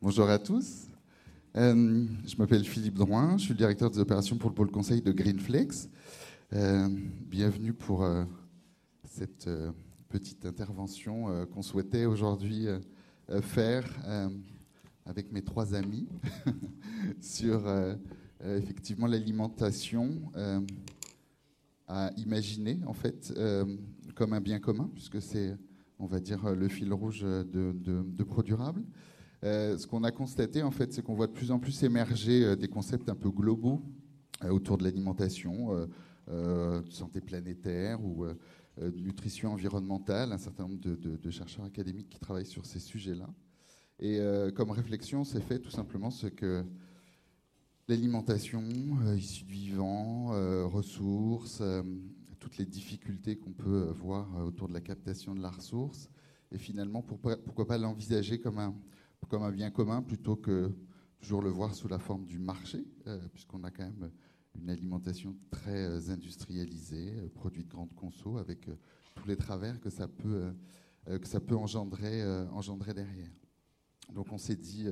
Bonjour à tous. Euh, je m'appelle Philippe Drouin, je suis le directeur des opérations pour le pôle conseil de Greenflex. Euh, bienvenue pour euh, cette petite intervention qu'on souhaitait aujourd'hui faire avec mes trois amis sur effectivement l'alimentation à imaginer en fait comme un bien commun, puisque c'est, on va dire, le fil rouge de, de, de ProDurable. Euh, ce qu'on a constaté, en fait, c'est qu'on voit de plus en plus émerger euh, des concepts un peu globaux euh, autour de l'alimentation, de santé planétaire ou de nutrition environnementale, un certain nombre de, chercheurs académiques qui travaillent sur ces sujets-là. Et comme réflexion, c'est fait tout simplement ce que l'alimentation, issue du vivant, ressources, toutes les difficultés qu'on peut voir autour de la captation de la ressource, et finalement, pourquoi pas l'envisager comme un, comme un bien commun plutôt que toujours le voir sous la forme du marché, euh, puisqu'on a quand même une alimentation très euh, industrialisée, euh, produit de grande conso, avec tous les travers que ça peut, que ça peut engendrer, engendrer derrière. Donc on s'est dit,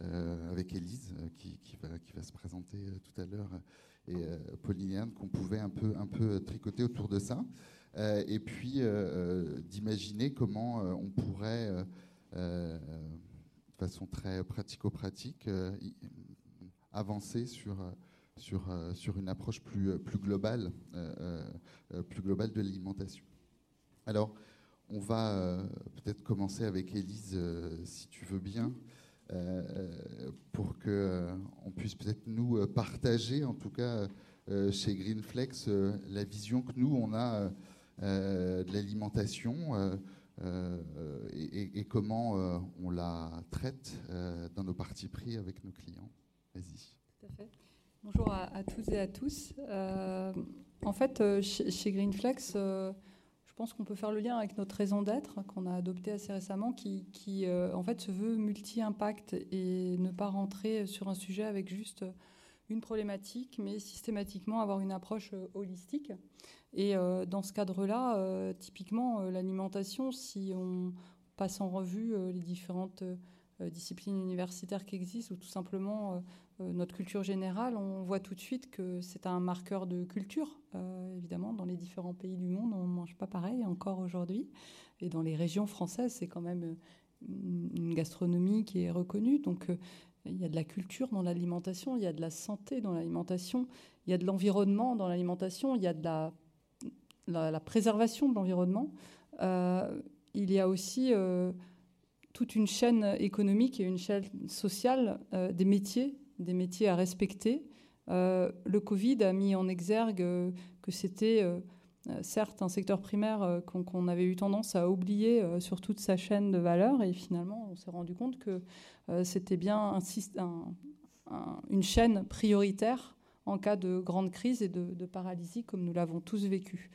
avec Élise, qui, va, qui, va, se présenter tout à l'heure, et Pauline qu'on pouvait un peu, un peu tricoter autour de ça, et puis d'imaginer comment on pourrait de façon très pratico-pratique, euh, avancer sur, euh, sur, euh, sur une approche plus, plus, globale, plus globale de l'alimentation. Alors, on va peut-être commencer avec Élise, si tu veux bien, pour qu'on puisse peut-être nous partager, en tout cas chez Greenflex, la vision que nous, on a de l'alimentation euh, et, comment euh, on la traite euh, dans nos parties pris avec nos clients. Vas-y. Tout à fait. Bonjour à, tous et à tous. en fait, chez, Greenflex, je pense qu'on peut faire le lien avec notre raison d'être qu'on a adoptée assez récemment, qui, qui en fait se veut multi-impact et ne pas rentrer sur un sujet avec juste une problématique, mais systématiquement avoir une approche holistique. Et euh, dans ce cadre-là, euh, typiquement, euh, l'alimentation, si on passe en revue les différentes disciplines universitaires qui existent ou tout simplement notre culture générale, on voit tout de suite que c'est un marqueur de culture. évidemment, dans les différents pays du monde, on ne mange pas pareil encore aujourd'hui. Et dans les régions françaises, c'est quand même une gastronomie qui est reconnue. Donc, il y a de la culture dans l'alimentation, il y a de la santé dans l'alimentation, il y a de l'environnement dans l'alimentation, il y a de la la, préservation de l'environnement, euh, il y a aussi euh, toute une chaîne économique et une chaîne sociale euh, des métiers, des métiers à respecter. le Covid a mis en exergue que c'était certes un secteur primaire qu'on avait eu tendance à oublier sur toute sa chaîne de valeur et finalement on s'est rendu compte que c'était bien une chaîne prioritaire en cas de grande crise et de, paralysie comme nous l'avons tous vécu.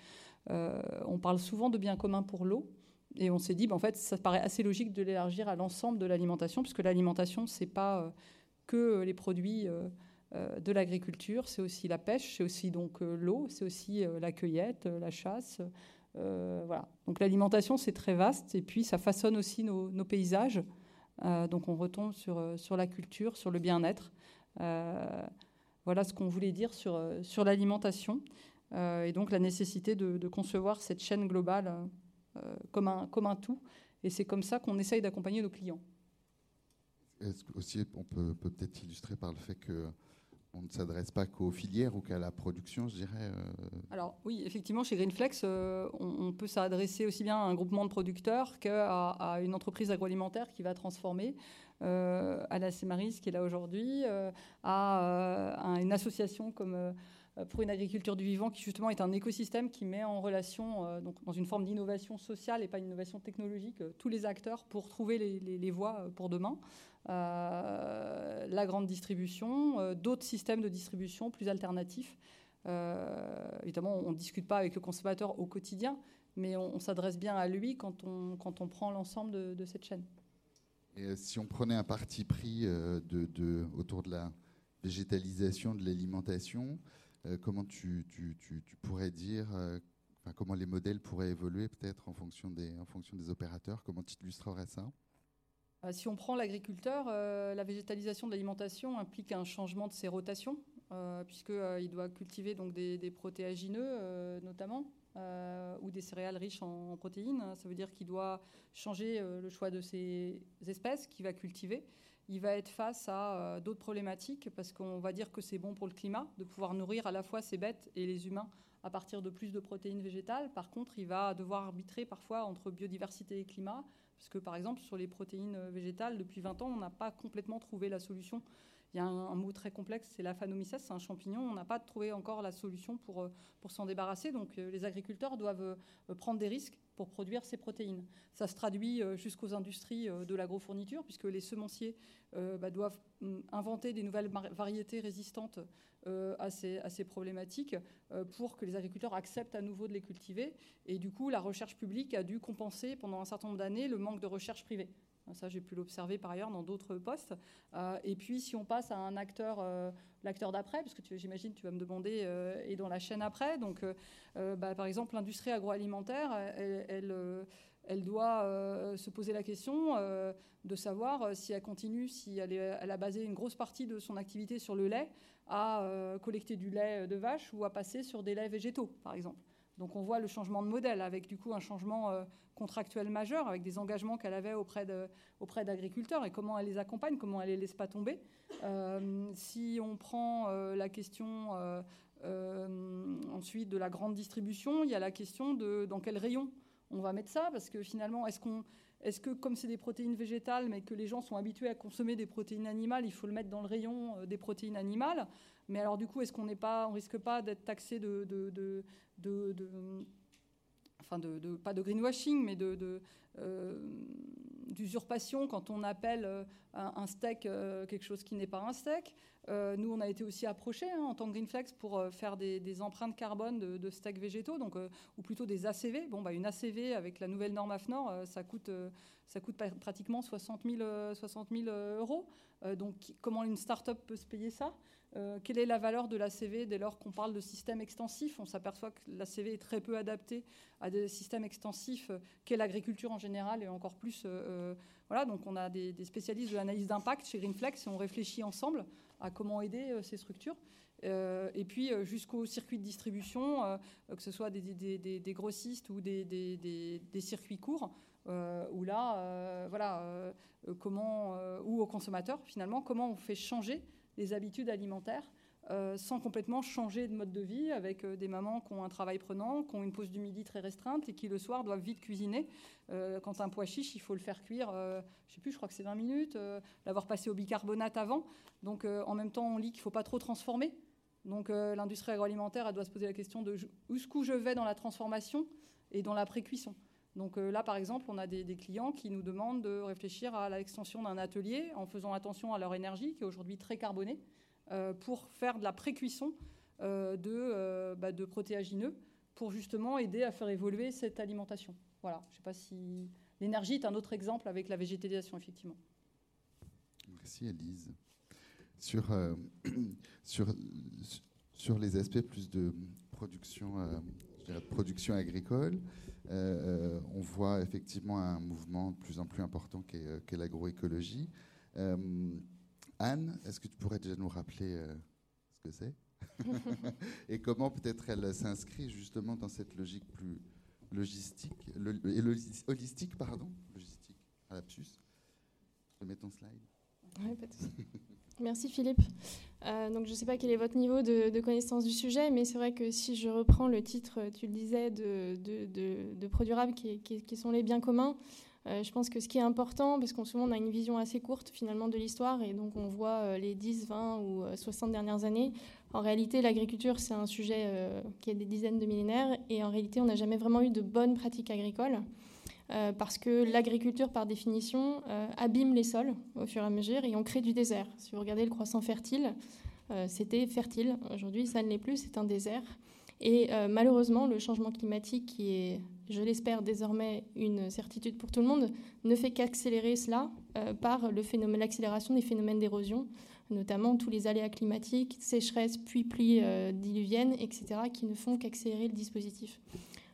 Euh, on parle souvent de bien commun pour l'eau. Et on s'est dit, ben, en fait, ça paraît assez logique de l'élargir à l'ensemble de l'alimentation, puisque l'alimentation, ce n'est pas euh, que les produits euh, de l'agriculture, c'est aussi la pêche, c'est aussi donc l'eau, c'est aussi la cueillette, la chasse. voilà. Donc l'alimentation, c'est très vaste, et puis ça façonne aussi nos, paysages. donc on retombe sur, sur la culture, sur le bien-être. Voilà ce qu'on voulait dire sur, euh, sur l'alimentation euh, et donc la nécessité de, concevoir cette chaîne globale euh, comme, un, comme un tout. Et c'est comme ça qu'on essaye d'accompagner nos clients. Est-ce aussi on peut peut-être illustrer par le fait que on ne s'adresse pas qu'aux filières ou qu'à la production, je dirais. Alors oui, effectivement, chez Greenflex, on, peut s'adresser aussi bien à un groupement de producteurs qu'à une entreprise agroalimentaire qui va transformer. Euh, à la Cémaris qui est là aujourd'hui, euh, euh, à, une association comme pour une agriculture du vivant qui justement est un écosystème qui met en relation, donc dans une forme d'innovation sociale et pas une innovation technologique, tous les acteurs pour trouver les, voies pour demain. La grande distribution, d'autres systèmes de distribution plus alternatifs. évidemment, on ne discute pas avec le consommateur au quotidien, mais on, s'adresse bien à lui quand on, quand on prend l'ensemble de cette chaîne. Et si on prenait un parti pris euh, autour de la végétalisation de l'alimentation, euh, comment tu, pourrais dire, euh, comment les modèles pourraient évoluer peut-être en, fonction des, en fonction des opérateurs? Comment tu illustrerais ça? Si on prend l'agriculteur, la végétalisation de l'alimentation implique un changement de ses rotations, puisqu'il doit cultiver donc des, protéagineux notamment, ou des céréales riches en, protéines. Ça veut dire qu'il doit changer le choix de ses espèces qu'il va cultiver il va être face à euh, d'autres problématiques parce qu'on va dire que c'est bon pour le climat de pouvoir nourrir à la fois ces bêtes et les humains à partir de plus de protéines végétales. Par contre, il va devoir arbitrer parfois entre biodiversité et climat, puisque par exemple sur les protéines végétales, depuis 20 ans, on n'a pas complètement trouvé la solution. Il y a un, mot très complexe, c'est l'aphanomycèse, c'est un champignon. On n'a pas trouvé encore la solution pour, euh, s'en débarrasser. Donc euh, les agriculteurs doivent prendre des risques pour produire ces protéines. Ça se traduit jusqu'aux industries de l'agrofourniture, puisque les semenciers euh, bah, doivent mm, inventer des nouvelles variétés résistantes euh, à ces, problématiques euh, pour que les agriculteurs acceptent à nouveau de les cultiver. Et du coup, la recherche publique a dû compenser pendant un certain nombre d'années le manque de recherche privée. Ça, j'ai pu l'observer par ailleurs dans d'autres postes. et puis, si on passe à un acteur, l'acteur d'après, parce que j'imagine tu vas me demander, et dans la chaîne après, donc, bah, par exemple, l'industrie agroalimentaire, elle, doit euh, se poser la question euh, de savoir euh, si elle continue, si elle, a basé une grosse partie de son activité sur le lait, à collecter du lait de vache ou à passer sur des laits végétaux, par exemple. Donc on voit le changement de modèle avec du coup un changement contractuel majeur, avec des engagements qu'elle avait auprès, d'agriculteurs et comment elle les accompagne, comment elle les laisse pas tomber. si on prend la question ensuite de la grande distribution, il y a la question de dans quel rayon on va mettre ça parce que finalement, est-ce qu'on, est-ce que comme c'est des protéines végétales, mais que les gens sont habitués à consommer des protéines animales, il faut le mettre dans le rayon euh, des protéines animales? Mais alors du coup, est-ce qu'on n'est pas, on risque pas d'être taxé de, de, de, enfin de, pas de greenwashing, mais de, euh, d'usurpation quand on appelle euh, un steak quelque chose qui n'est pas un steak. Euh, nous, on a été aussi approchés hein, en tant que Greenflex pour euh, faire des, empreintes carbone de, steaks végétaux, donc, euh, ou plutôt des ACV. Bon, bah, une ACV avec la nouvelle norme AFNOR, ça coûte, ça coûte pratiquement 60 000, euros. donc, comment une start-up peut se payer ça? Quelle est la valeur de l'ACV dès lors qu'on parle de système extensif? On s'aperçoit que l'ACV est très peu adapté à des systèmes extensifs qu'est l'agriculture en général et encore plus. voilà, donc on a des, spécialistes de l'analyse d'impact chez Greenflex et on réfléchit ensemble à comment aider euh, ces structures. Euh, et puis euh, jusqu'au circuit de distribution, que ce soit des, grossistes ou des, circuits courts, où là, voilà, comment, ou aux consommateurs finalement, comment on fait changer les habitudes alimentaires euh, sans complètement changer de mode de vie, avec euh, des mamans qui ont un travail prenant, qui ont une pause du midi très restreinte et qui le soir doivent vite cuisiner. Euh, quand un pois chiche, il faut le faire cuire, je sais plus, je crois que c'est 20 minutes, l'avoir passé au bicarbonate avant. Donc en même temps, on lit qu'il ne faut pas trop transformer. Donc l'industrie agroalimentaire, elle doit se poser la question de où je vais dans la transformation et dans la pré-cuisson. Donc là, par exemple, on a des, clients qui nous demandent de réfléchir à l'extension d'un atelier en faisant attention à leur énergie, qui est aujourd'hui très carbonée. Euh, pour faire de la pré-cuisson euh, de, euh, bah, de protéagineux pour justement aider à faire évoluer cette alimentation. Voilà, je ne sais pas si l'énergie est un autre exemple avec la végétalisation, effectivement. Merci Elise. Sur, sur, sur les aspects plus de production, de production agricole, on voit effectivement un mouvement de plus en plus important qu'est l'agroécologie. Anne, est-ce que tu pourrais déjà nous rappeler euh, ce que c'est Et comment peut-être elle s'inscrit justement dans cette logique plus logistique, et holistique, pardon, logistique, à lapsus? Je mets ton slide. Oui, pas de Merci Philippe. Euh, donc je ne sais pas quel est votre niveau de, connaissance du sujet, mais c'est vrai que si je reprends le titre, tu le disais, de, de, de qui, sont les biens communs, euh, je pense que ce qui est important, parce qu'on souvent on a une vision assez courte finalement de l'histoire, et donc on voit euh, les 10, 20 ou 60 euh, dernières années. En réalité, l'agriculture, c'est un sujet qui a des dizaines de millénaires, et en réalité, on n'a jamais vraiment eu de bonnes pratiques agricoles. Parce que l'agriculture, par définition, abîme les sols au fur et à mesure et on crée du désert. Si vous regardez le croissant fertile, c'était fertile. Aujourd'hui, ça ne l'est plus, c'est un désert. Et malheureusement, le changement climatique, qui est je l'espère désormais une certitude pour tout le monde, ne fait qu'accélérer cela euh, par l'accélération des phénomènes d'érosion, notamment tous les aléas climatiques, sécheresse, puis pluies euh, diluviennes, etc., qui ne font qu'accélérer le dispositif.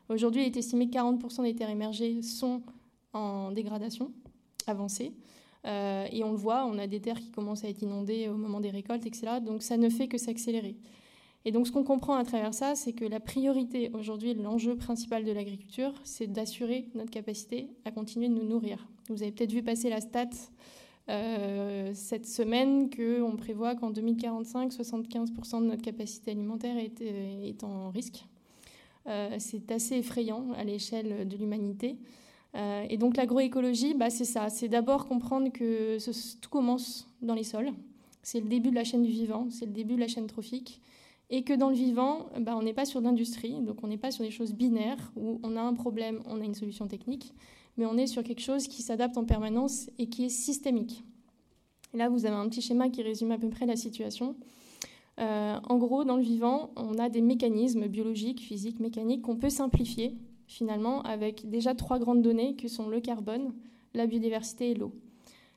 Aujourd'hui, il est estimé que 40% des terres émergées sont en dégradation avancée. et on le voit, on a des terres qui commencent à être inondées au moment des récoltes, etc. Donc ça ne fait que s'accélérer. Et donc ce qu'on comprend à travers ça, c'est que la priorité aujourd'hui, l'enjeu principal de l'agriculture, c'est d'assurer notre capacité à continuer de nous nourrir. Vous avez peut-être vu passer la stat euh, cette semaine qu'on prévoit qu'en 2045, 75% de notre capacité alimentaire est, est en risque. Euh, c'est assez effrayant à l'échelle de l'humanité. Euh, et donc l'agroécologie, bah, c'est ça. C'est d'abord comprendre que tout commence dans les sols. C'est le début de la chaîne du vivant, c'est le début de la chaîne trophique. Et que dans le vivant, bah, on n'est pas sur l'industrie, donc on n'est pas sur des choses binaires où on a un problème, on a une solution technique, mais on est sur quelque chose qui s'adapte en permanence et qui est systémique. Et là, vous avez un petit schéma qui résume à peu près la situation. Euh, en gros, dans le vivant, on a des mécanismes biologiques, physiques, mécaniques qu'on peut simplifier finalement avec déjà trois grandes données que sont le carbone, la biodiversité et l'eau.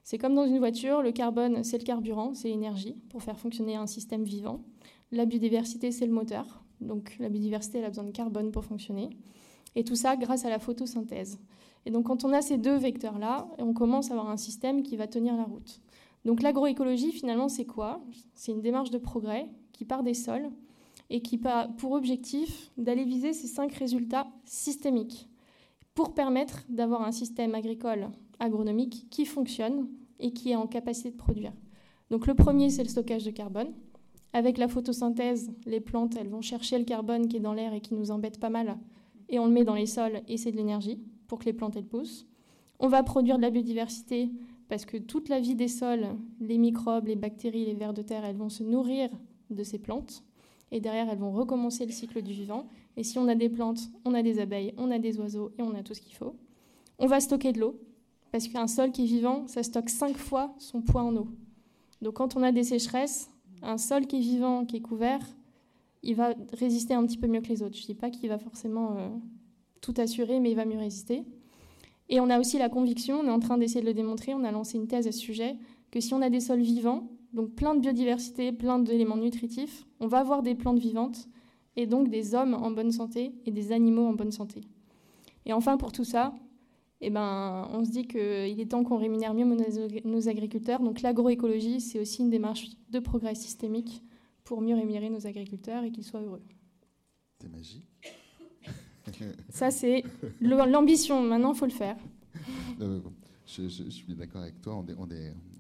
C'est comme dans une voiture, le carbone, c'est le carburant, c'est l'énergie pour faire fonctionner un système vivant. La biodiversité, c'est le moteur. Donc la biodiversité, elle a besoin de carbone pour fonctionner. Et tout ça grâce à la photosynthèse. Et donc quand on a ces deux vecteurs-là, on commence à avoir un système qui va tenir la route. Donc l'agroécologie, finalement, c'est quoi? C'est une démarche de progrès qui part des sols et qui a pour objectif d'aller viser ces cinq résultats systémiques pour permettre d'avoir un système agricole agronomique qui fonctionne et qui est en capacité de produire. Donc le premier, c'est le stockage de carbone. Avec la photosynthèse, les plantes, elles vont chercher le carbone qui est dans l'air et qui nous embête pas mal, et on le met dans les sols, et c'est de l'énergie pour que les plantes, elles poussent. On va produire de la biodiversité parce que toute la vie des sols, les microbes, les bactéries, les vers de terre, elles vont se nourrir de ces plantes, et derrière, elles vont recommencer le cycle du vivant. Et si on a des plantes, on a des abeilles, on a des oiseaux, et on a tout ce qu'il faut. On va stocker de l'eau, parce qu'un sol qui est vivant, ça stocke cinq fois son poids en eau. Donc quand on a des sécheresses, un sol qui est vivant, qui est couvert, il va résister un petit peu mieux que les autres. Je ne dis pas qu'il va forcément euh, tout assurer, mais il va mieux résister. Et on a aussi la conviction, on est en train d'essayer de le démontrer, on a lancé une thèse à ce sujet, que si on a des sols vivants, donc plein de biodiversité, plein d'éléments nutritifs, on va avoir des plantes vivantes et donc des hommes en bonne santé et des animaux en bonne santé. Et enfin, pour tout ça, eh ben, on se dit qu'il est temps qu'on rémunère mieux nos agriculteurs. Donc l'agroécologie, c'est aussi une démarche de progrès systémique pour mieux rémunérer nos agriculteurs et qu'ils soient heureux. C'est magique. Ça, c'est l'ambition. Maintenant, il faut le faire. Euh, je, suis d'accord avec toi. On, on,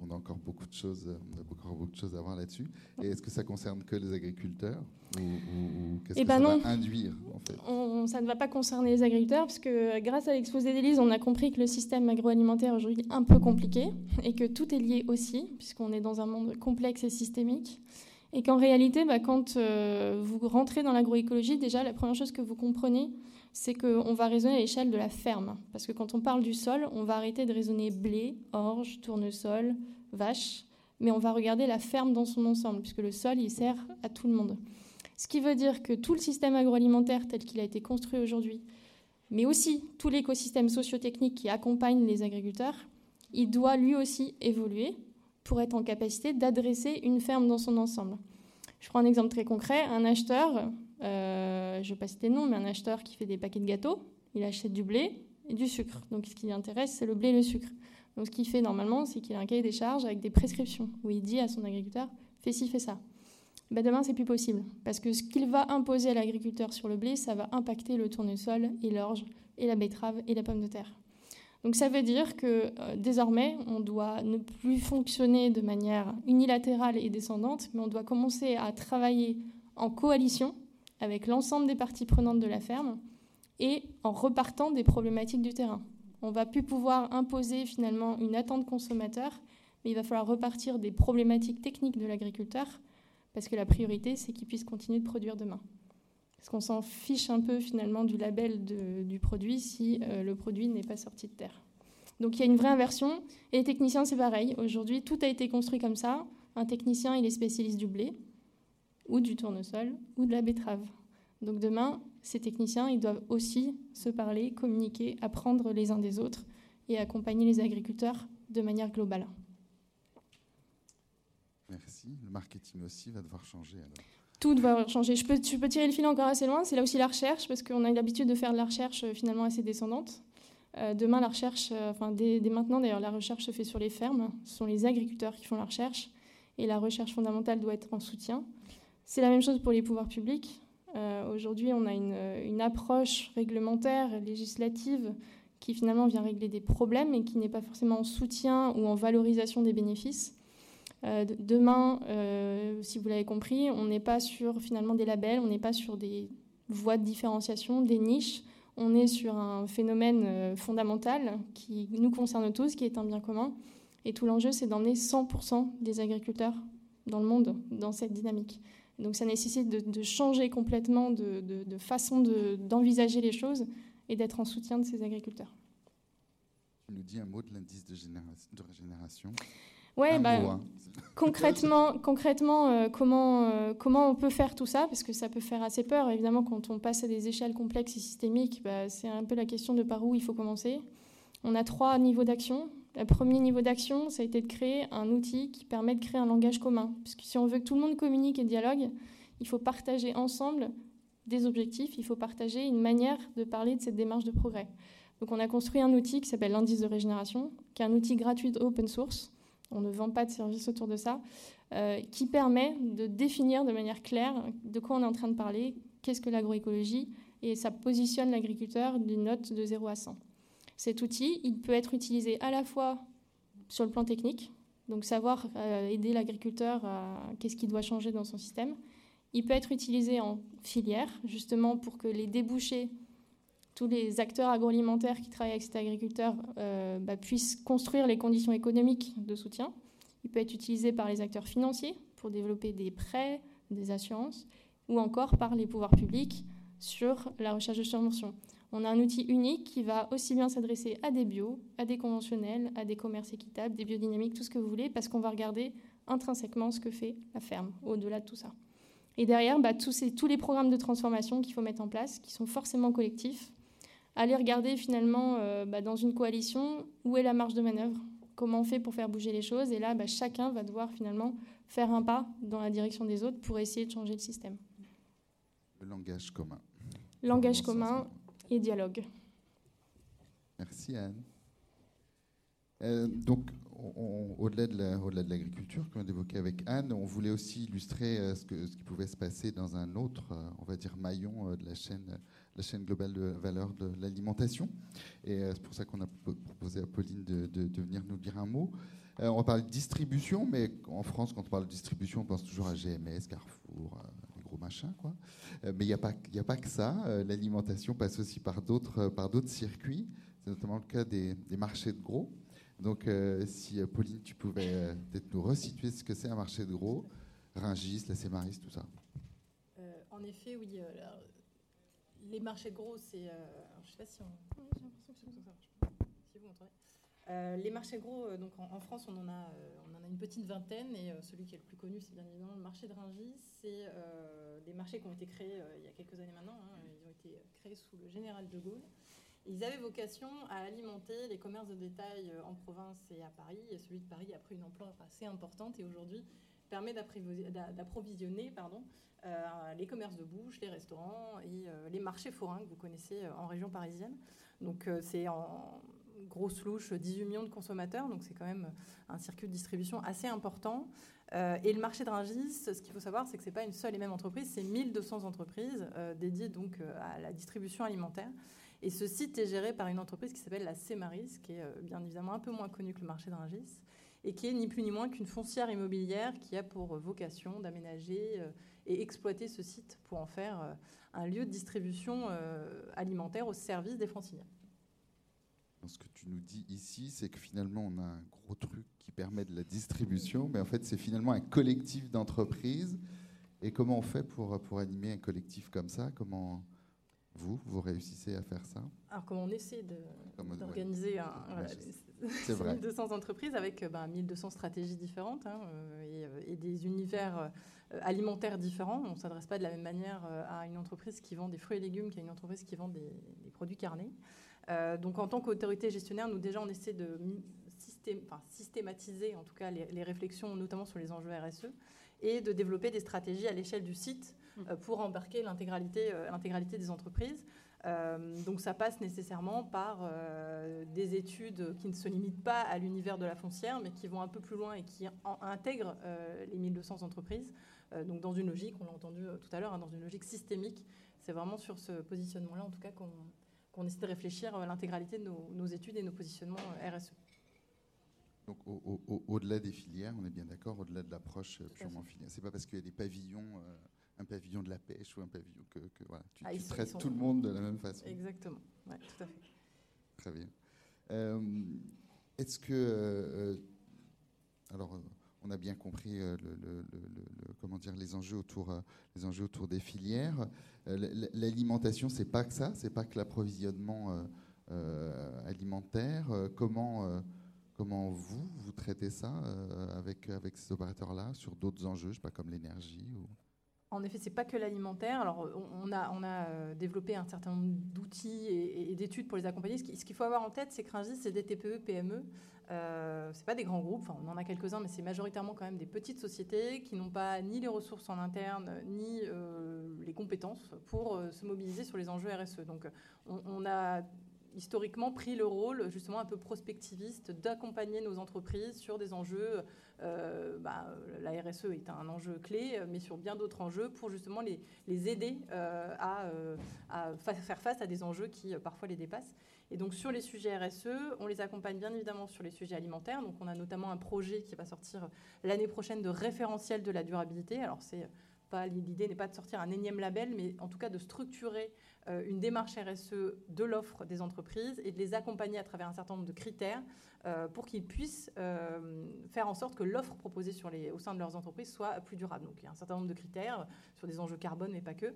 on, a encore beaucoup de choses, on a encore beaucoup de choses à voir là-dessus. Et est-ce que ça concerne que les agriculteurs ou, qu'est-ce eh que ben ça va induire en fait? Ça ne va pas concerner les agriculteurs parce que grâce à l'exposé d'Élise, on a compris que le système agroalimentaire aujourd'hui est un peu compliqué et que tout est lié aussi, puisqu'on est dans un monde complexe et systémique. Et qu'en réalité, bah, quand euh, vous rentrez dans l'agroécologie, déjà, la première chose que vous comprenez, c'est qu'on va raisonner à l'échelle de la ferme. Parce que quand on parle du sol, on va arrêter de raisonner blé, orge, tournesol, vache, mais on va regarder la ferme dans son ensemble, puisque le sol, il sert à tout le monde. Ce qui veut dire que tout le système agroalimentaire tel qu'il a été construit aujourd'hui, mais aussi tout l'écosystème socio-technique qui accompagne les agriculteurs, il doit lui aussi évoluer pour être en capacité d'adresser une ferme dans son ensemble. Je prends un exemple très concret. Un acheteur, euh, je ne vais pas citer le nom, mais un acheteur qui fait des paquets de gâteaux, il achète du blé et du sucre. Donc ce qui l'intéresse, c'est le blé et le sucre. Donc ce qu'il fait normalement, c'est qu'il a un cahier des charges avec des prescriptions où il dit à son agriculteur fais ci, fais ça. Ben demain, c'est plus possible. Parce que ce qu'il va imposer à l'agriculteur sur le blé, ça va impacter le tournesol et l'orge et la betterave et la pomme de terre. Donc ça veut dire que euh, désormais, on doit ne plus fonctionner de manière unilatérale et descendante, mais on doit commencer à travailler en coalition avec l'ensemble des parties prenantes de la ferme et en repartant des problématiques du terrain. On va plus pouvoir imposer finalement une attente consommateur, mais il va falloir repartir des problématiques techniques de l'agriculteur, parce que la priorité, c'est qu'il puisse continuer de produire demain. Parce qu'on s'en fiche un peu finalement du label du produit si euh, le produit n'est pas sorti de terre. Donc il y a une vraie inversion. Et les techniciens, c'est pareil. Aujourd'hui, tout a été construit comme ça. Un technicien, il est spécialiste du blé ou du tournesol, ou de la betterave. Donc demain, ces techniciens, ils doivent aussi se parler, communiquer, apprendre les uns des autres et accompagner les agriculteurs de manière globale. Merci. Le marketing aussi va devoir changer alors. Tout va changer. Je peux, je peux tirer le fil encore assez loin. C'est là aussi la recherche, parce qu'on a l'habitude de faire de la recherche euh, finalement assez descendante. demain, la recherche, enfin dès, maintenant d'ailleurs, la recherche se fait sur les fermes. Ce sont les agriculteurs qui font la recherche et la recherche fondamentale doit être en soutien. C'est la même chose pour les pouvoirs publics. Aujourd'hui, on a une, une, approche réglementaire, législative, qui finalement vient régler des problèmes et qui n'est pas forcément en soutien ou en valorisation des bénéfices. Euh, demain, euh, si vous l'avez compris, on n'est pas sur finalement des labels, on n'est pas sur des voies de différenciation, des niches. On est sur un phénomène euh, fondamental qui nous concerne tous, qui est un bien commun. Et tout l'enjeu, c'est d'emmener 100% des agriculteurs dans le monde dans cette dynamique. Donc ça nécessite de, changer complètement de, de façon d'envisager les choses et d'être en soutien de ces agriculteurs. Tu nous dis un mot de l'indice de, de régénération Ouais, bah, hein. concrètement, concrètement euh, comment, euh, comment on peut faire tout ça? Parce que ça peut faire assez peur. Évidemment, quand on passe à des échelles complexes et systémiques, bah, c'est un peu la question de par où il faut commencer. On a trois niveaux d'action. Le premier niveau d'action, ça a été de créer un outil qui permet de créer un langage commun. Parce que si on veut que tout le monde communique et dialogue, il faut partager ensemble des objectifs, il faut partager une manière de parler de cette démarche de progrès. Donc on a construit un outil qui s'appelle l'indice de régénération, qui est un outil gratuit open source on ne vend pas de services autour de ça, euh, qui permet de définir de manière claire de quoi on est en train de parler, qu'est-ce que l'agroécologie, et ça positionne l'agriculteur d'une note de 0 à 100. Cet outil, il peut être utilisé à la fois sur le plan technique, donc savoir euh, aider l'agriculteur à qu'est-ce qu'il doit changer dans son système. Il peut être utilisé en filière, justement pour que les débouchés tous les acteurs agroalimentaires qui travaillent avec cet agriculteur euh, bah, puissent construire les conditions économiques de soutien. Il peut être utilisé par les acteurs financiers pour développer des prêts, des assurances, ou encore par les pouvoirs publics sur la recherche de subventions. On a un outil unique qui va aussi bien s'adresser à des bio, à des conventionnels, à des commerces équitables, des biodynamiques, tout ce que vous voulez, parce qu'on va regarder intrinsèquement ce que fait la ferme au-delà de tout ça. Et derrière, bah, tous, tous les programmes de transformation qu'il faut mettre en place, qui sont forcément collectifs, aller regarder finalement euh, bah, dans une coalition où est la marge de manœuvre, comment on fait pour faire bouger les choses. Et là, bah, chacun va devoir finalement faire un pas dans la direction des autres pour essayer de changer le système. Le langage commun. Langage commun et dialogue. Merci Anne. Euh, donc, au-delà de l'agriculture qu'on a évoqué avec Anne, on voulait aussi illustrer euh, ce, qui pouvait se passer dans un autre, on va dire, maillon de la chaîne la globale de valeur de l'alimentation. Et euh, c'est pour ça qu'on a proposé à Pauline de, venir nous dire un mot. Euh, on va parler de distribution, mais en France, quand on parle de distribution, on pense toujours à GMS, Carrefour, euh, gros machins. Quoi. mais il n'y a, pas, a pas que ça. L'alimentation passe aussi par d'autres circuits. C'est notamment le cas des, marchés de gros. Donc, si Pauline, tu pouvais peut-être nous resituer ce que c'est un marché de gros, Ringis, la Sémaris, tout ça. en effet, oui les marchés gros, c'est. Euh, je ne sais pas si on. Si vous entendez. Euh, les marchés gros, euh, donc en, France, on en, a, on en a une petite vingtaine, et celui qui est le plus connu, c'est bien évidemment le marché de Rungis. C'est des marchés qui ont été créés il y a quelques années maintenant. Hein. ils ont été créés sous le général de Gaulle. ils avaient vocation à alimenter les commerces de détail en province et à Paris. Et celui de Paris a pris une ampleur assez importante et aujourd'hui permet d'approvisionner euh, les commerces de bouche, les restaurants et euh, les marchés forains que vous connaissez euh, en région parisienne. Donc c'est en grosse louche 18 millions de consommateurs, donc c'est quand même un circuit de distribution assez important. et le marché de Rungis, ce qu'il faut savoir, c'est que ce n'est pas une seule et même entreprise, c'est 1200 entreprises dédiées donc à la distribution alimentaire. Et ce site est géré par une entreprise qui s'appelle la Cemaris, qui est bien évidemment un peu moins connue que le marché de Rungis, et qui est ni plus ni moins qu'une foncière immobilière qui a pour vocation d'aménager et exploiter ce site pour en faire euh, un lieu de distribution euh, alimentaire au service des franciliens. Ce que tu nous dis ici, c'est que finalement, on a un gros truc qui permet de la distribution, mais en fait, c'est finalement un collectif d'entreprises. Et comment on fait pour, pour animer un collectif comme ça? Comment vous, vous réussissez à faire ça? Alors, comment on essaie d'organiser un, 1200 entreprises avec ben, 1200 stratégies différentes hein, euh, et, et, des univers euh, alimentaires différents. On ne s'adresse pas de la même manière euh, à une entreprise qui vend des fruits et légumes qu'à une entreprise qui vend des, produits carnés. Euh, donc en tant qu'autorité gestionnaire, nous déjà on essaie de systématiser en tout cas les, réflexions, notamment sur les enjeux RSE, et de développer des stratégies à l'échelle du site mmh. pour embarquer l'intégralité des entreprises. donc ça passe nécessairement par des études qui ne se limitent pas à l'univers de la foncière, mais qui vont un peu plus loin et qui intègrent les 1200 entreprises. donc dans une logique, on l'a entendu tout à l'heure, hein, dans une logique systémique. C'est vraiment sur ce positionnement-là, en tout cas, qu'on on essaie de réfléchir à l'intégralité de nos, études et nos positionnements euh, RSE. Donc au-delà des filières, on est bien d'accord, au-delà de l'approche euh, purement filière. C'est pas parce qu'il y a des pavillons, euh, un pavillon de la pêche ou un pavillon que, voilà, tu, ah, traites tout le monde de la même façon. Exactement, tout à fait. Très bien. Est-ce que alors on a bien compris le, comment dire les enjeux autour autour des filières. Euh, l'alimentation, c'est pas que ça, c'est pas que l'approvisionnement euh, euh, alimentaire. comment vous vous traitez ça avec ces opérateurs-là sur d'autres enjeux, pas comme l'énergie ou en effet, c'est pas que l'alimentaire. Alors, on a, on a développé un certain nombre d'outils et, d'études pour les accompagner. Ce qu'il faut avoir en tête, c'est que Rungis, c'est des TPE, PME. Euh, c'est pas des grands groupes, on en a quelques-uns, mais c'est majoritairement quand même des petites sociétés qui n'ont pas ni les ressources en interne, ni euh, les compétences pour euh, se mobiliser sur les enjeux RSE. Donc on, a historiquement pris le rôle justement un peu prospectiviste d'accompagner nos entreprises sur des enjeux. Bah, la RSE est un enjeu clé, mais sur bien d'autres enjeux pour justement les, aider à, à, faire face à des enjeux qui parfois les dépassent. Et donc sur les sujets RSE, on les accompagne bien évidemment sur les sujets alimentaires. Donc on a notamment un projet qui va sortir l'année prochaine de référentiel de la durabilité. Alors c'est l'idée n'est pas de sortir un énième label, mais en tout cas de structurer euh, une démarche RSE de l'offre des entreprises et de les accompagner à travers un certain nombre de critères euh, pour qu'ils puissent euh, faire en sorte que l'offre proposée au sein de leurs entreprises soit plus durable. Donc il y a un certain nombre de critères sur des enjeux carbone, mais pas que,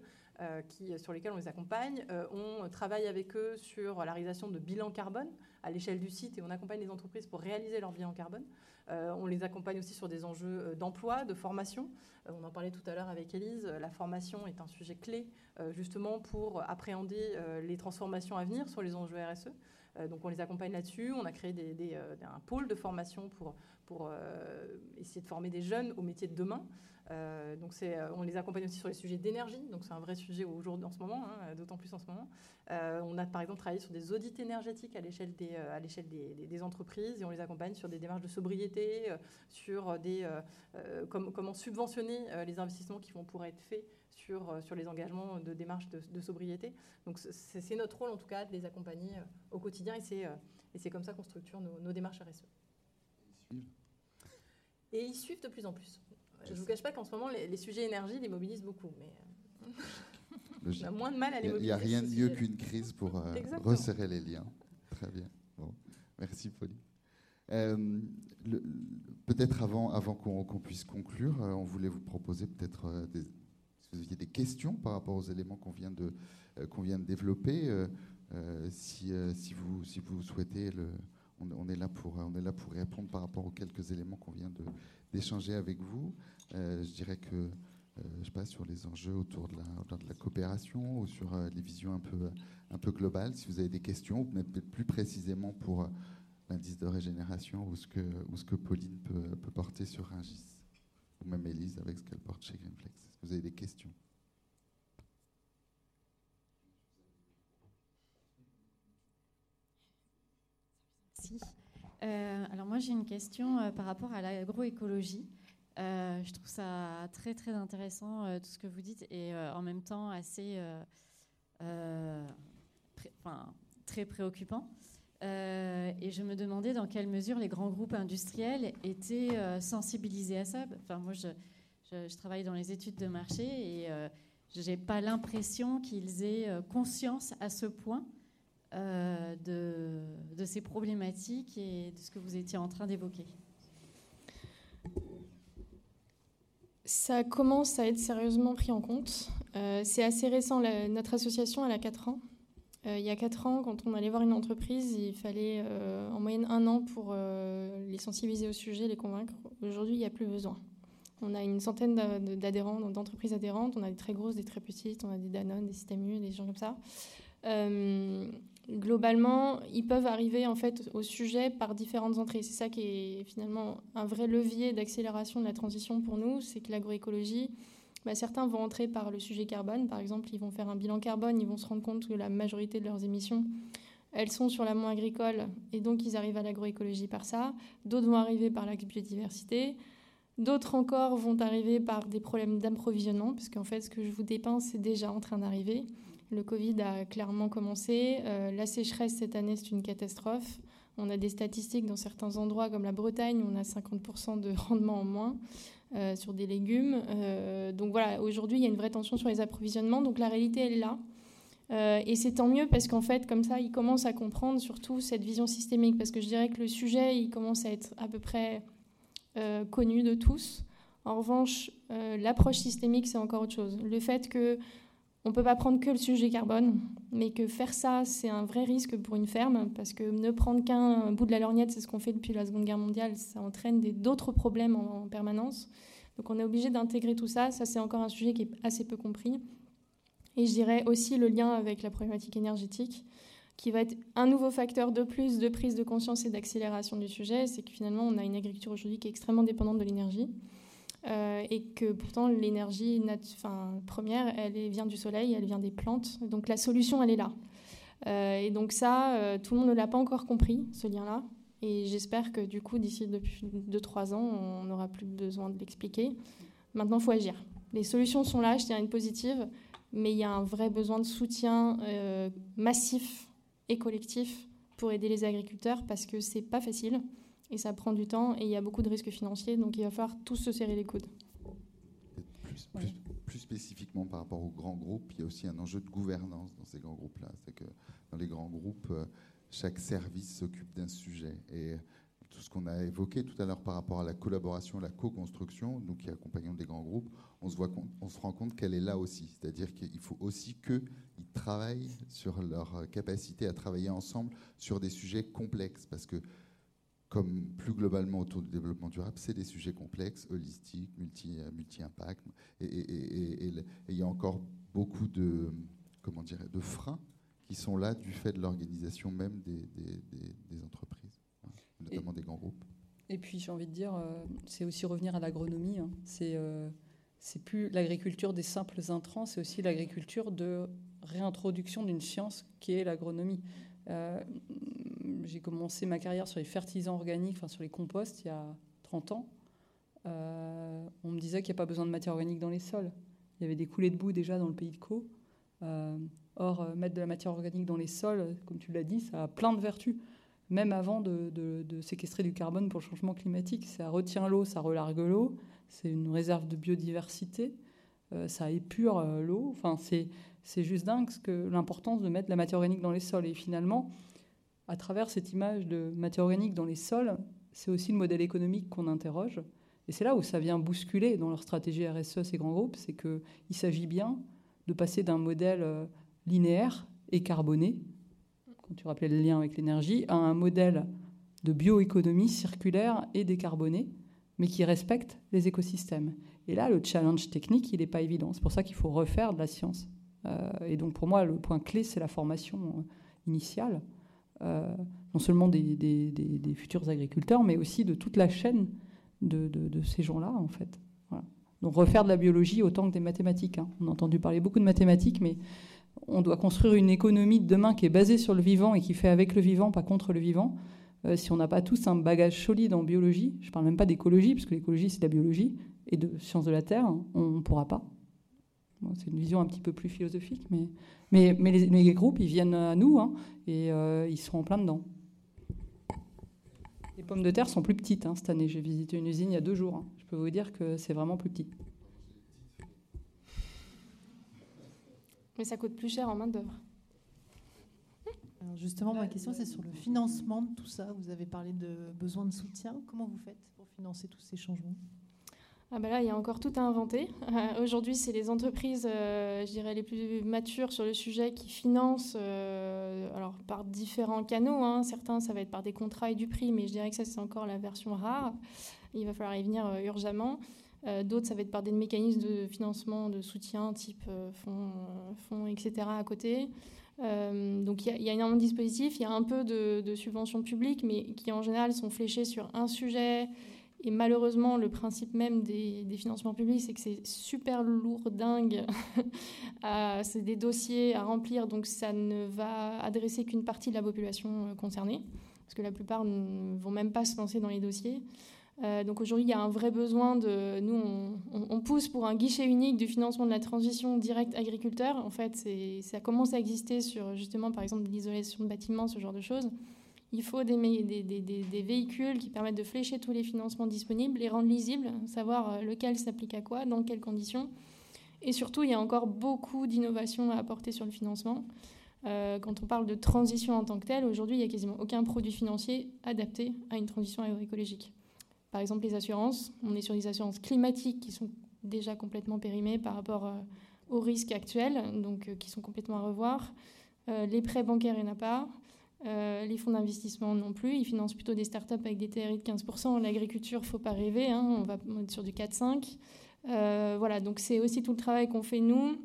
qui, sur lesquels on les accompagne. on travaille avec eux sur la réalisation de bilans carbone à l'échelle du site et on accompagne les entreprises pour réaliser leur bilan carbone. On les accompagne aussi sur des enjeux d'emploi, de formation. on en parlait tout à l'heure avec Elise. La formation est un sujet clé justement pour appréhender les transformations à venir sur les enjeux RSE. Euh, donc on les accompagne là-dessus. On a créé euh, un pôle de formation pour, pour euh, essayer de former des jeunes au métier de demain. donc on les accompagne aussi sur les sujets d'énergie, donc c'est un vrai sujet aujourd'hui en ce moment, hein, d'autant plus en ce moment. on a par exemple travaillé sur des audits énergétiques à l'échelle des, entreprises et on les accompagne sur des démarches de sobriété, sur des, comment subventionner les investissements qui vont pouvoir être faits sur, euh, les engagements de démarche de, sobriété. Donc c'est notre rôle en tout cas de les accompagner euh, au quotidien et c'est euh, comme ça qu'on structure nos, démarches RSE. Et ils suivent de plus en plus. Je ne vous cache pas qu'en ce moment, les, sujets énergie les mobilisent beaucoup, mais on a moins de mal à les mobiliser. Il n'y a rien de mieux qu'une crise pour resserrer les liens. Très bien. Bon. Merci, Pauline. peut-être avant, avant qu'on puisse conclure, on voulait vous proposer peut-être des, vous aviez des questions par rapport aux éléments qu'on vient, de, euh, qu'on vient de développer. Euh, euh, si, si, vous, si vous souhaitez, le, on, est là pour, on est là pour répondre par rapport aux quelques éléments qu'on vient d'échanger avec vous. je dirais que, je sais pas, sur les enjeux autour de la, coopération ou sur les visions un peu, globales, si vous avez des questions, même plus précisément pour l'indice de régénération ou ce que, Pauline peut, porter sur Ringis, ou même Elise avec ce qu'elle porte chez Greenflex vous avez des questions? Euh, alors moi j'ai une question euh, par rapport à l'agroécologie. Euh, je trouve ça très très intéressant tout ce que vous dites et en même temps assez très préoccupant. et je me demandais dans quelle mesure les grands groupes industriels étaient sensibilisés à ça. Enfin moi je, je, travaille dans les études de marché et je n'ai pas l'impression qu'ils aient conscience à ce point euh, de, ces problématiques et de ce que vous étiez en train d'évoquer. Ça commence à être sérieusement pris en compte. c'est assez récent. notre association, elle a 4 ans. il y a 4 ans, quand on allait voir une entreprise, il fallait en moyenne un an pour les sensibiliser au sujet, les convaincre. Aujourd'hui, il n'y a plus besoin. On a une centaine d'adhérents, d'entreprises adhérentes. On a des très grosses, des très petites. On a des Danone, des Système des gens comme ça. Euh, globalement, ils peuvent arriver en fait au sujet par différentes entrées. C'est ça qui est finalement un vrai levier d'accélération de la transition pour nous, c'est que l'agroécologie, bah, certains vont entrer par le sujet carbone. Par exemple, ils vont faire un bilan carbone, ils vont se rendre compte que la majorité de leurs émissions, elles sont sur l'amont agricole, et donc ils arrivent à l'agroécologie par ça. D'autres vont arriver par la biodiversité. D'autres encore vont arriver par des problèmes d'approvisionnement, parce qu'en fait, ce que je vous dépeins, c'est déjà en train d'arriver. Le Covid a clairement commencé. Euh, la sécheresse cette année, c'est une catastrophe. On a des statistiques dans certains endroits, comme la Bretagne, on a 50% de rendement en moins. Euh, sur des légumes. Euh, donc voilà, aujourd'hui, il y a une vraie tension sur les approvisionnements. Donc la réalité, elle est là. Et c'est tant mieux parce qu'en fait, comme ça, ils commencent à comprendre surtout cette vision systémique. Parce que je dirais que le sujet, il commence à être à peu près connu de tous. En revanche, l'approche systémique, c'est encore autre chose. Le fait que on ne peut pas prendre que le sujet carbone, mais que faire ça, c'est un vrai risque pour une ferme, parce que ne prendre qu'un bout de la lorgnette, c'est ce qu'on fait depuis la Seconde Guerre mondiale, ça entraîne d'autres problèmes en, permanence. Donc on est obligé d'intégrer tout ça, ça c'est encore un sujet qui est assez peu compris. Et je dirais aussi le lien avec la problématique énergétique, qui va être un nouveau facteur de plus de prise de conscience et d'accélération du sujet, c'est que finalement on a une agriculture aujourd'hui qui est extrêmement dépendante de l'énergie. Euh, et que pourtant l'énergie première, elle vient du soleil, elle vient des plantes. Donc la solution, elle est là. Euh, et donc ça, euh, tout le monde ne l'a pas encore compris, ce lien-là. Et j'espère que du coup, d'ici 2-3 ans, on n'aura plus besoin de l'expliquer. Maintenant, il faut agir. Les solutions sont là, je tiens une positive, mais il y a un vrai besoin de soutien massif et collectif pour aider les agriculteurs parce que c'est pas facile et ça prend du temps et il y a beaucoup de risques financiers, donc il va falloir tous se serrer les coudes. Plus, spécifiquement par rapport aux grands groupes, il y a aussi un enjeu de gouvernance dans ces grands groupes-là. C'est que dans les grands groupes, euh, chaque service s'occupe d'un sujet. Et tout ce qu'on a évoqué tout à l'heure par rapport à la collaboration, la co-construction, nous qui accompagnons des grands groupes, on se, voit, on se rend compte qu'elle est là aussi. C'est-à-dire qu'il faut aussi qu'ils travaillent sur leur capacité à travailler ensemble sur des sujets complexes. Parce que comme plus globalement autour du développement durable, c'est des sujets complexes, holistiques, multi-impact. et, il y a encore beaucoup de, comment dire, de freins qui sont là du fait de l'organisation même des, entreprises, hein, notamment des grands groupes. Et puis j'ai envie de dire, euh, c'est aussi revenir à l'agronomie. Hein. C'est euh, c'est plus l'agriculture des simples intrants, c'est aussi l'agriculture de réintroduction d'une science qui est l'agronomie. Euh, j'ai commencé ma carrière sur les fertilisants organiques, enfin sur les composts, il y a 30 ans. Euh, on me disait qu'il n'y a pas besoin de matière organique dans les sols. Il y avait des coulées de boue déjà dans le pays de Caux. Euh, or, euh, mettre de la matière organique dans les sols, comme tu l'as dit, ça a plein de vertus. Même avant de, séquestrer du carbone pour le changement climatique. Ça retient l'eau, ça relargue l'eau. C'est une réserve de biodiversité. ça épure l'eau. Enfin, c'est juste dingue l'importance de mettre de la matière organique dans les sols. Et finalement, à travers cette image de matière organique dans les sols, c'est aussi le modèle économique qu'on interroge. Et c'est là où ça vient bousculer dans leur stratégie RSE, ces grands groupes, c'est qu'il s'agit bien de passer d'un modèle euh, linéaire et carboné, quand tu rappelais le lien avec l'énergie, à un modèle de bioéconomie circulaire et décarbonée, mais qui respecte les écosystèmes. Et là, le challenge technique, il n'est pas évident. C'est pour ça qu'il faut refaire de la science. Euh, et donc, pour moi, le point clé, c'est la formation euh, initiale. Euh, non seulement des, futurs agriculteurs, mais aussi de toute la chaîne de, ces gens-là, en fait. Donc refaire de la biologie autant que des mathématiques. Hein. On a entendu parler beaucoup de mathématiques, mais on doit construire une économie de demain qui est basée sur le vivant et qui fait avec le vivant, pas contre le vivant. Euh, si on n'a pas tous un bagage solide en biologie, je ne parle même pas d'écologie, puisque l'écologie c'est de la biologie, et de sciences de la Terre, on ne pourra pas c'est une vision un petit peu plus philosophique, mais, mais, mais les, groupes, ils viennent à nous hein, et euh, ils sont en plein dedans. Les pommes de terre sont plus petites hein, cette année. J'ai visité une usine il y a deux jours. Hein. Je peux vous dire que c'est vraiment plus petit. Mais ça coûte plus cher en main-d'œuvre. justement, ma question, c'est sur le financement de tout ça. Vous avez parlé de besoin de soutien. Comment vous faites pour financer tous ces changements? Ah bah là, il y a encore tout à inventer. Euh, aujourd'hui, c'est les entreprises, euh, je dirais, les plus matures sur le sujet qui financent euh, alors, par différents canaux. Hein. Certains, ça va être par des contrats et du prix, mais je dirais que ça, c'est encore la version rare. Il va falloir y venir urgemment. D'autres, ça va être par des mécanismes de financement, de soutien, type fonds, fonds, etc. à côté. donc il y, a énormément de dispositifs. Il y a un peu de, de subventions publiques, mais qui en général sont fléchées sur un sujet Et malheureusement, le principe même des, financements publics, c'est que c'est super lourd, dingue. c'est des dossiers à remplir, donc ça ne va adresser qu'une partie de la population euh, concernée, parce que la plupart ne vont même pas se lancer dans les dossiers. Euh, donc aujourd'hui, il y a un vrai besoin de. Nous, on, pousse pour un guichet unique du financement de la transition directe agriculteur. En fait, ça commence à exister sur justement, par exemple, l'isolation de bâtiments, ce genre de choses. Il faut des, véhicules qui permettent de flécher tous les financements disponibles, les rendre lisibles, savoir euh, lequel s'applique à quoi, dans quelles conditions. Et surtout, il y a encore beaucoup d'innovations à apporter sur le financement. Euh, quand on parle de transition en tant que telle, aujourd'hui, il n'y a quasiment aucun produit financier adapté à une transition agroécologique. Par exemple, les assurances, on est sur des assurances climatiques qui sont déjà complètement périmées par rapport euh, aux risques actuels, donc qui sont complètement à revoir. les prêts bancaires, il n'y en a pas. Euh, les fonds d'investissement non plus, ils financent plutôt des startups avec des TRI de 15%. L'agriculture, faut pas rêver, hein, on va être sur du 4-5. Euh, voilà, donc c'est aussi tout le travail qu'on fait nous,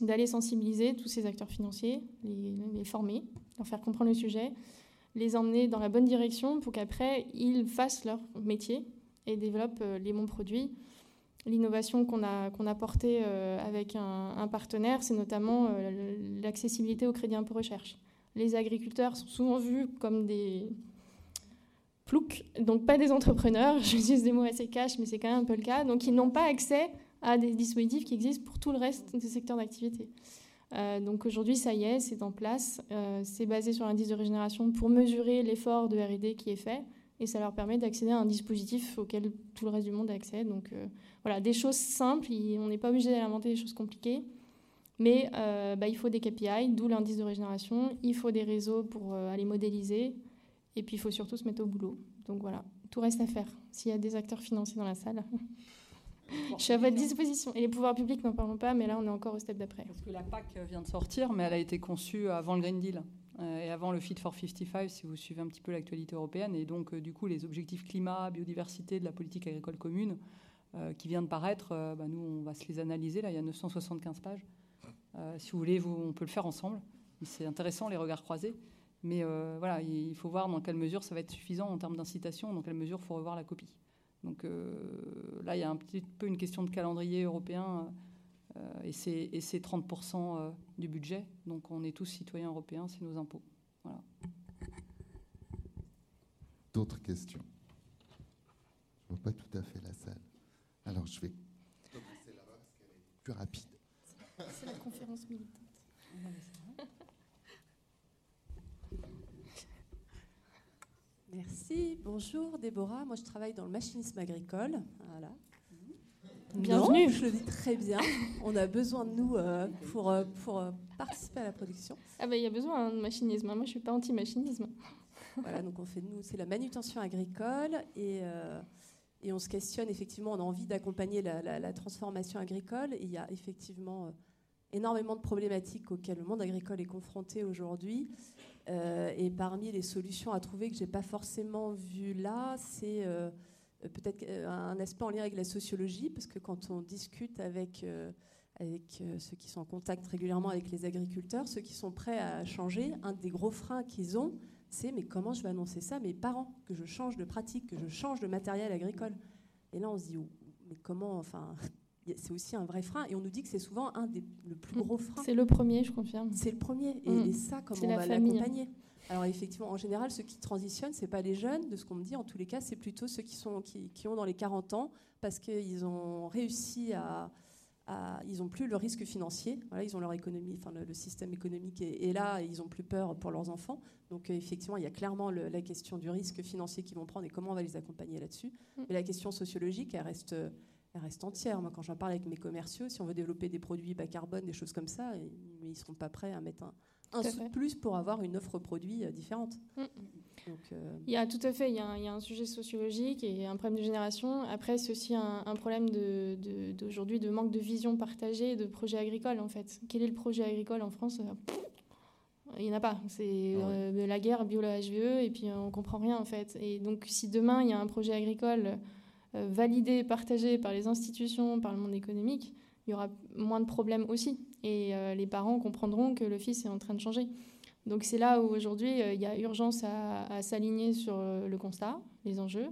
d'aller sensibiliser tous ces acteurs financiers, les, former, leur faire comprendre le sujet, les emmener dans la bonne direction pour qu'après ils fassent leur métier et développent euh, les bons produits. L'innovation qu'on a, qu'on a portée avec un, un partenaire, c'est notamment l'accessibilité au crédit impôt recherche les agriculteurs sont souvent vus comme des ploucs, donc pas des entrepreneurs. Je utilise des mots assez cash, mais c'est quand même un peu le cas. Donc ils n'ont pas accès à des dispositifs qui existent pour tout le reste des secteurs d'activité. Euh, donc aujourd'hui, ça y est, c'est en place. Euh, c'est basé sur l'indice de régénération pour mesurer l'effort de R&D qui est fait, et ça leur permet d'accéder à un dispositif auquel tout le reste du monde accède. Donc euh, voilà, des choses simples. On n'est pas obligé d'inventer des choses compliquées. Mais euh, bah, il faut des KPI, d'où l'indice de régénération. Il faut des réseaux pour euh, aller modéliser. Et puis il faut surtout se mettre au boulot. Donc voilà, tout reste à faire. S'il y a des acteurs financiers dans la salle, je suis à votre disposition. Et les pouvoirs publics, n'en parlons pas, mais là on est encore au step d'après. Parce que la PAC vient de sortir, mais elle a été conçue avant le Green Deal euh, et avant le Fit for 55, si vous suivez un petit peu l'actualité européenne. Et donc, du coup, les objectifs climat, biodiversité de la politique agricole commune qui vient de paraître, bah, nous, on va se les analyser. Là, il y a 975 pages. Euh, si vous voulez, on peut le faire ensemble. C'est intéressant, les regards croisés. Mais euh, voilà, il faut voir dans quelle mesure ça va être suffisant en termes d'incitation, dans quelle mesure il faut revoir la copie. Donc euh, là, il y a un petit peu une question de calendrier européen, et c'est 30% du budget. Donc on est tous citoyens européens, c'est nos impôts. Voilà. D'autres questions? Je ne vois pas tout à fait la salle. Alors je vais commencer là-bas parce qu'elle est plus rapide. C'est la conférence militante. Merci. Bonjour Déborah. Moi je travaille dans le machinisme agricole. Voilà. Bienvenue. je le dis très bien. On a besoin de nous euh, pour, euh, pour euh, participer à la production. Ah ben il y a besoin de machinisme. Moi je suis pas anti-machinisme. voilà, donc on fait nous, c'est la manutention agricole et et on se questionne effectivement, on a envie d'accompagner la, transformation agricole. il y a effectivement énormément de problématiques auxquelles le monde agricole est confronté aujourd'hui. Euh, et parmi les solutions à trouver que je n'ai pas forcément vues là, c'est euh, peut-être un aspect en lien avec la sociologie, parce que quand on discute avec, avec ceux qui sont en contact régulièrement avec les agriculteurs, ceux qui sont prêts à changer, un des gros freins qu'ils ont, c'est mais comment je vais annoncer ça à mes parents, que je change de pratique, que je change de matériel agricole. Et là, on se dit, oh, mais comment, enfin, c'est aussi un vrai frein. Et on nous dit que c'est souvent un des le plus gros freins. C'est le premier, je confirme. C'est le premier. Et, mm. ça, comment on va l'accompagner? Alors effectivement, en général, ceux qui transitionnent, c'est pas les jeunes, de ce qu'on me dit. En tous les cas, c'est plutôt ceux qui, sont, qui, qui ont dans les 40 ans, parce qu'ils ont réussi à, ils n'ont plus le risque financier. Voilà, ils ont leur économie, enfin le, système économique est, là, et ils n'ont plus peur pour leurs enfants. Donc euh, effectivement, il y a clairement la question du risque financier qu'ils vont prendre et comment on va les accompagner là-dessus. Mm. Mais la question sociologique, elle reste, elle reste entière. Moi, quand j'en parle avec mes commerciaux, si on veut développer des produits bas carbone, des choses comme ça, ils ne seront pas prêts à mettre un, un sou plus pour avoir une offre produit euh, différente. Mm. Euh, il y a tout à fait, il y a, un, sujet sociologique et un problème de génération. Après, c'est aussi un, problème d'aujourd'hui de, manque de vision partagée de projet agricole en fait. Quel est le projet agricole en France il n'y en a pas. C'est ah euh, la guerre, bio, la HVE, et puis on comprend rien en fait. Et donc, si demain il y a un projet agricole validé, partagé par les institutions, par le monde économique, il y aura moins de problèmes aussi. Et les parents comprendront que le fils est en train de changer. Donc c'est là où aujourd'hui euh, il y a urgence à, s'aligner sur euh, le constat, les enjeux,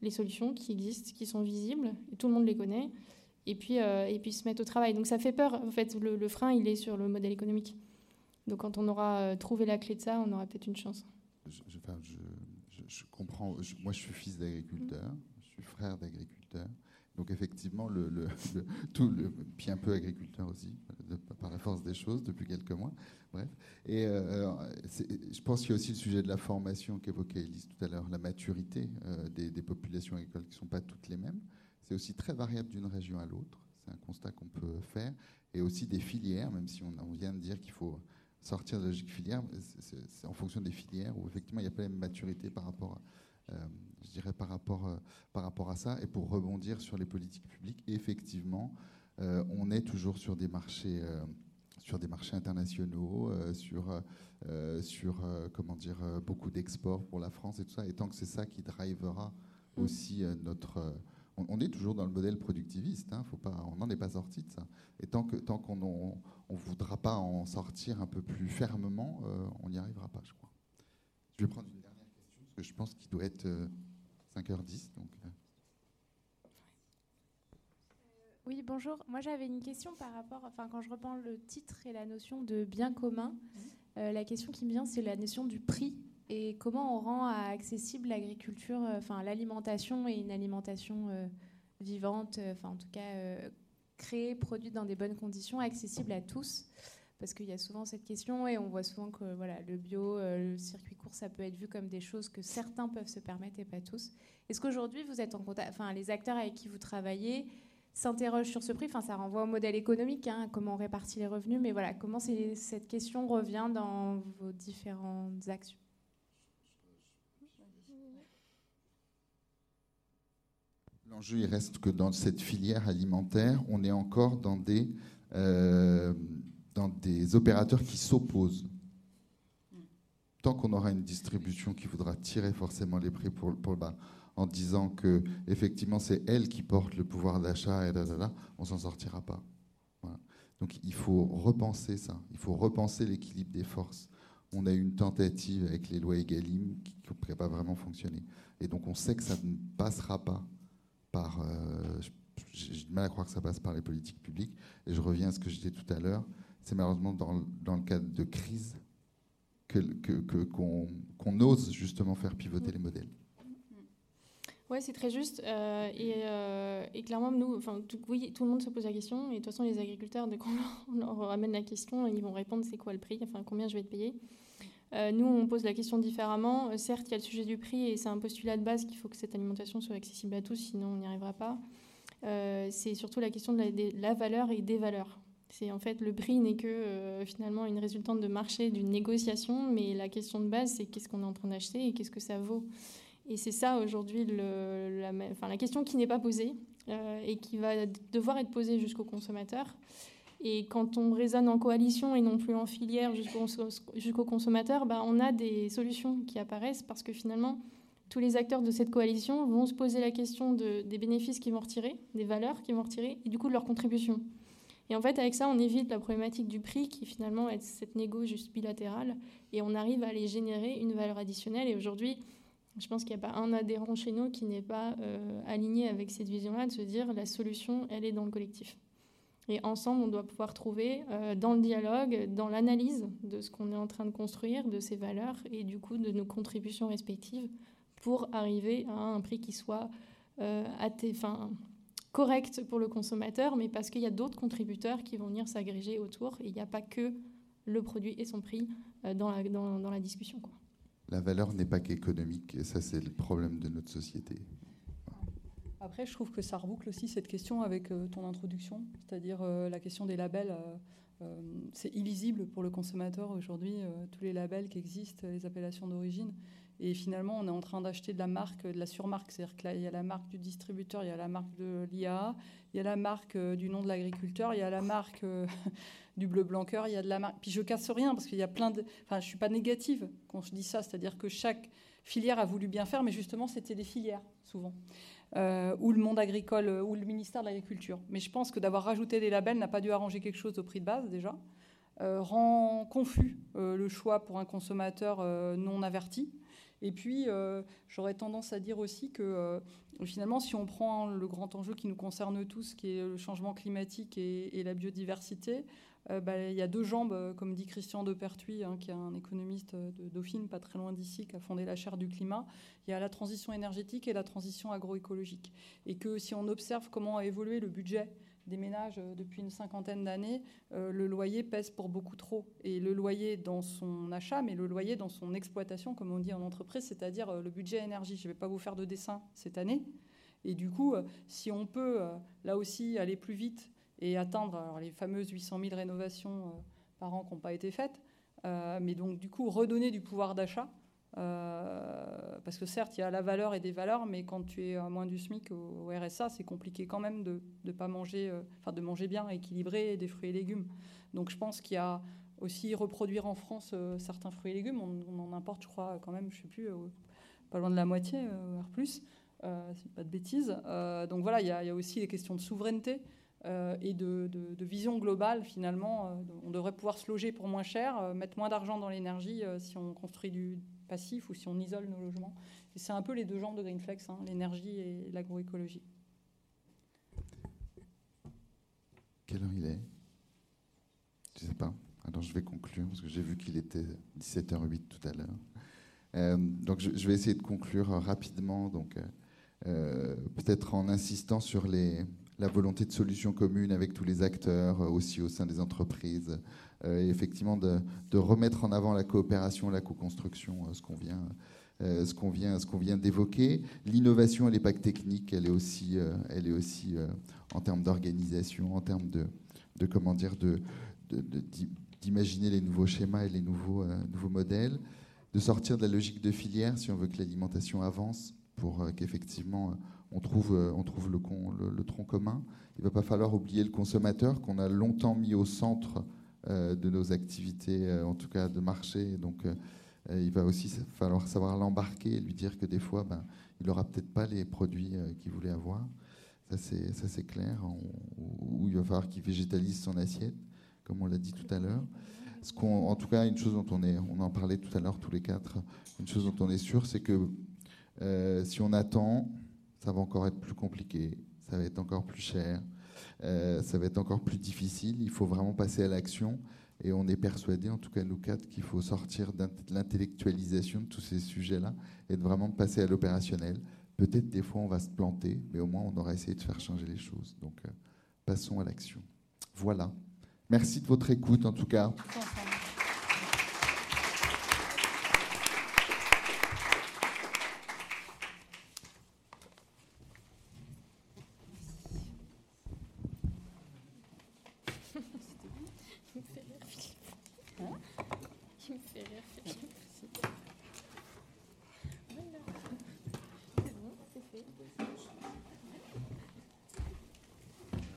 les solutions qui existent, qui sont visibles, tout le monde les connaît, et puis, euh, se mettre au travail. Donc ça fait peur. En fait, le, frein, il est sur le modèle économique. Donc quand on aura euh, trouvé la clé de ça, on aura peut-être une chance. Je, comprends. moi, je suis fils d'agriculteur, suis frère d'agriculteur. Donc effectivement, le, tout le, puis un peu agriculteur aussi, par la force des choses depuis quelques mois. Bref. Et euh, je pense qu'il y a aussi le sujet de la formation qu'évoquait Elise tout à l'heure, la maturité des, des, populations agricoles qui ne sont pas toutes les mêmes. C'est aussi très variable d'une région à l'autre. C'est un constat qu'on peut faire. Et aussi des filières, même si on, vient de dire qu'il faut sortir de la logique filière, c'est en fonction des filières où effectivement il n'y a pas la même maturité par rapport, à, euh, je dirais par rapport, euh, par rapport à ça. Et pour rebondir sur les politiques publiques, effectivement, euh, on est toujours sur des marchés, sur des marchés internationaux, sur, sur comment dire, beaucoup d'exports pour la France et tout ça. Et tant que c'est ça qui drivera mm. aussi notre on, est toujours dans le modèle productiviste. Hein, faut pas, on n'en est pas sorti de ça. Et tant que tant qu'on ne voudra pas en sortir un peu plus fermement, euh, on n'y arrivera pas, je crois. Je vais prendre une que je pense qu'il doit être 5h10. Euh, donc, euh. Oui, bonjour. Moi, j'avais une question par rapport, enfin, quand je reprends le titre et la notion de bien commun, la question qui me vient, c'est la notion du prix et comment on rend accessible l'agriculture, euh, enfin l'alimentation et une alimentation euh, vivante, euh, enfin en tout cas créée, produite dans des bonnes conditions, accessible à tous parce qu'il y a souvent cette question et on voit souvent que voilà, le bio, le circuit court, ça peut être vu comme des choses que certains peuvent se permettre et pas tous. Est-ce qu'aujourd'hui vous êtes en contact, enfin les acteurs avec qui vous travaillez s'interrogent sur ce prix? Enfin, ça renvoie au modèle économique, hein, comment on répartit les revenus, mais voilà, comment cette question revient dans vos différentes actions? L'enjeu, il reste que dans cette filière alimentaire, on est encore dans des, euh, dans des opérateurs qui s'opposent. Tant qu'on aura une distribution qui voudra tirer forcément les prix pour, le bas, en disant que effectivement c'est elle qui porte le pouvoir d'achat et là, là, là, on s'en sortira pas. Donc il faut repenser ça, il faut repenser l'équilibre des forces. On a eu une tentative avec les lois Egalim qui n'a pas vraiment fonctionné. Et donc on sait que ça ne passera pas par. Euh, j'ai du mal à croire que ça passe par les politiques publiques. Et je reviens à ce que je disais tout à l'heure. C'est malheureusement dans, dans, le cadre de crise qu'on que, qu'on ose justement faire pivoter les modèles. Oui, c'est très juste. Euh, et, euh, et, clairement, nous, enfin, tout, oui, tout le monde se pose la question. Et de toute façon, les agriculteurs, dès qu'on leur, leur ramène la question, ils vont répondre c'est quoi le prix, enfin, combien je vais te payer. Euh, nous, on pose la question différemment. Certes, il y a le sujet du prix et c'est un postulat de base qu'il faut que cette alimentation soit accessible à tous, sinon on n'y arrivera pas. C'est surtout la question de la, valeur et des valeurs. C'est en fait le prix n'est que finalement une résultante de marché, d'une négociation, mais la question de base, c'est qu'est-ce qu'on est en train d'acheter et qu'est-ce que ça vaut. Et c'est ça aujourd'hui la, question qui n'est pas posée et qui va devoir être posée jusqu'au consommateur. Et quand on raisonne en coalition et non plus en filière jusqu'au consommateur, bah, on a des solutions qui apparaissent parce que finalement, tous les acteurs de cette coalition vont se poser la question des bénéfices qu'ils vont retirer, des valeurs qu'ils vont retirer et du coup de leur contribution. Et en fait, avec ça, on évite la problématique du prix qui finalement est cette négo juste bilatérale et on arrive à aller générer une valeur additionnelle. Et aujourd'hui, je pense qu'il n'y a pas un adhérent chez nous qui n'est pas euh, aligné avec cette vision-là de se dire la solution, elle est dans le collectif. Et ensemble, on doit pouvoir trouver euh, dans le dialogue, dans l'analyse de ce qu'on est en train de construire, de ses valeurs et du coup de nos contributions respectives pour arriver à un prix qui soit euh, correct pour le consommateur, mais parce qu'il y a d'autres contributeurs qui vont venir s'agréger autour et il n'y a pas que le produit et son prix euh, dans, la, dans, dans, la discussion. Quoi. La valeur n'est pas qu'économique et ça c'est le problème de notre société. Après, je trouve que ça reboucle aussi cette question avec euh, ton introduction, c'est-à-dire euh, la question des labels. Euh, c'est illisible pour le consommateur aujourd'hui, tous les labels qui existent, les appellations d'origine. Et finalement, on est en train d'acheter de la marque, de la surmarque. C'est-à-dire qu'il y a la marque du distributeur, il y a la marque de l'IA, il y a la marque du nom de l'agriculteur, il y a la marque du bleu blanc il y a de la marque. Puis je casse rien parce qu'il y a plein de. Enfin, je suis pas négative quand je dis ça. C'est-à-dire que chaque filière a voulu bien faire, mais justement, c'était des filières souvent. Euh, ou le monde agricole, ou le ministère de l'Agriculture. Mais je pense que d'avoir rajouté des labels n'a pas dû arranger quelque chose au prix de base déjà. Euh, rend confus euh, le choix pour un consommateur non averti. Et puis, j'aurais tendance à dire aussi que finalement, si on prend le grand enjeu qui nous concerne tous, qui est le changement climatique et, la biodiversité, bah, il y a deux jambes, comme dit Christian de Pertuis, hein, qui est un économiste de Dauphine, pas très loin d'ici, qui a fondé la chaire du climat. Il y a la transition énergétique et la transition agroécologique. Et que si on observe comment a évolué le budget des ménages euh, depuis une cinquantaine d'années, euh, le loyer pèse pour beaucoup trop. Et le loyer dans son achat, mais le loyer dans son exploitation, comme on dit en entreprise, c'est-à-dire euh, le budget énergie. Je ne vais pas vous faire de dessin cette année. Et du coup, si on peut, là aussi, aller plus vite et atteindre les fameuses 800 000 rénovations par an qui n'ont pas été faites, mais donc du coup redonner du pouvoir d'achat, euh, parce que certes, il y a la valeur et des valeurs, mais quand tu es à moins du SMIC au, RSA, c'est compliqué quand même de, de pas manger, euh, enfin de manger bien, équilibré, des fruits et légumes. Donc je pense qu'il y a aussi reproduire en France euh, certains fruits et légumes. On, en importe, je crois, quand même, je sais plus, pas loin de la moitié, voire plus. c'est pas de bêtises. donc voilà, il y, a, aussi les questions de souveraineté. et de, vision globale, finalement, on devrait pouvoir se loger pour moins cher, mettre moins d'argent dans l'énergie si on construit du, passif ou si on isole nos logements. C'est un peu les deux jambes de Greenflex, hein, l'énergie et l'agroécologie. Quelle heure il est? Je ne sais pas. Alors je vais conclure parce que j'ai vu qu'il était 17h08 tout à l'heure. Euh, donc je, vais essayer de conclure rapidement, donc euh, peut-être en insistant sur la volonté de solutions communes avec tous les acteurs, aussi au sein des entreprises, euh, et effectivement de, remettre en avant la coopération, la co-construction, euh, ce qu'on vient, euh, ce qu'on vient, qu'on vient d'évoquer. L'innovation, elle n'est pas que technique, elle est aussi, elle est aussi en termes d'organisation, en termes de, comment dire, de, d'imaginer les nouveaux schémas et les nouveaux, nouveaux modèles, de sortir de la logique de filière si on veut que l'alimentation avance, pour qu'effectivement on trouve, on trouve le, le, tronc commun. Il ne va pas falloir oublier le consommateur qu'on a longtemps mis au centre euh, de nos activités, euh, en tout cas de marché. Donc, euh, il va aussi falloir savoir l'embarquer et lui dire que des fois, ben, il n'aura peut-être pas les produits qu'il voulait avoir. Ça, c'est clair. Ou il va falloir qu'il végétalise son assiette, comme on l'a dit tout à l'heure. En tout cas, une chose dont on est, on en parlait tout à l'heure tous les quatre, une chose dont on est sûr, c'est que si on attend, ça va encore être plus compliqué, ça va être encore plus cher. Euh, ça va être encore plus difficile. Il faut vraiment passer à l'action. Et on est persuadé, en tout cas nous quatre, qu'il faut sortir de l'intellectualisation de tous ces sujets-là et de vraiment passer à l'opérationnel. Peut-être des fois on va se planter, mais au moins on aura essayé de faire changer les choses. Donc euh, passons à l'action. Voilà. Merci de votre écoute en tout cas.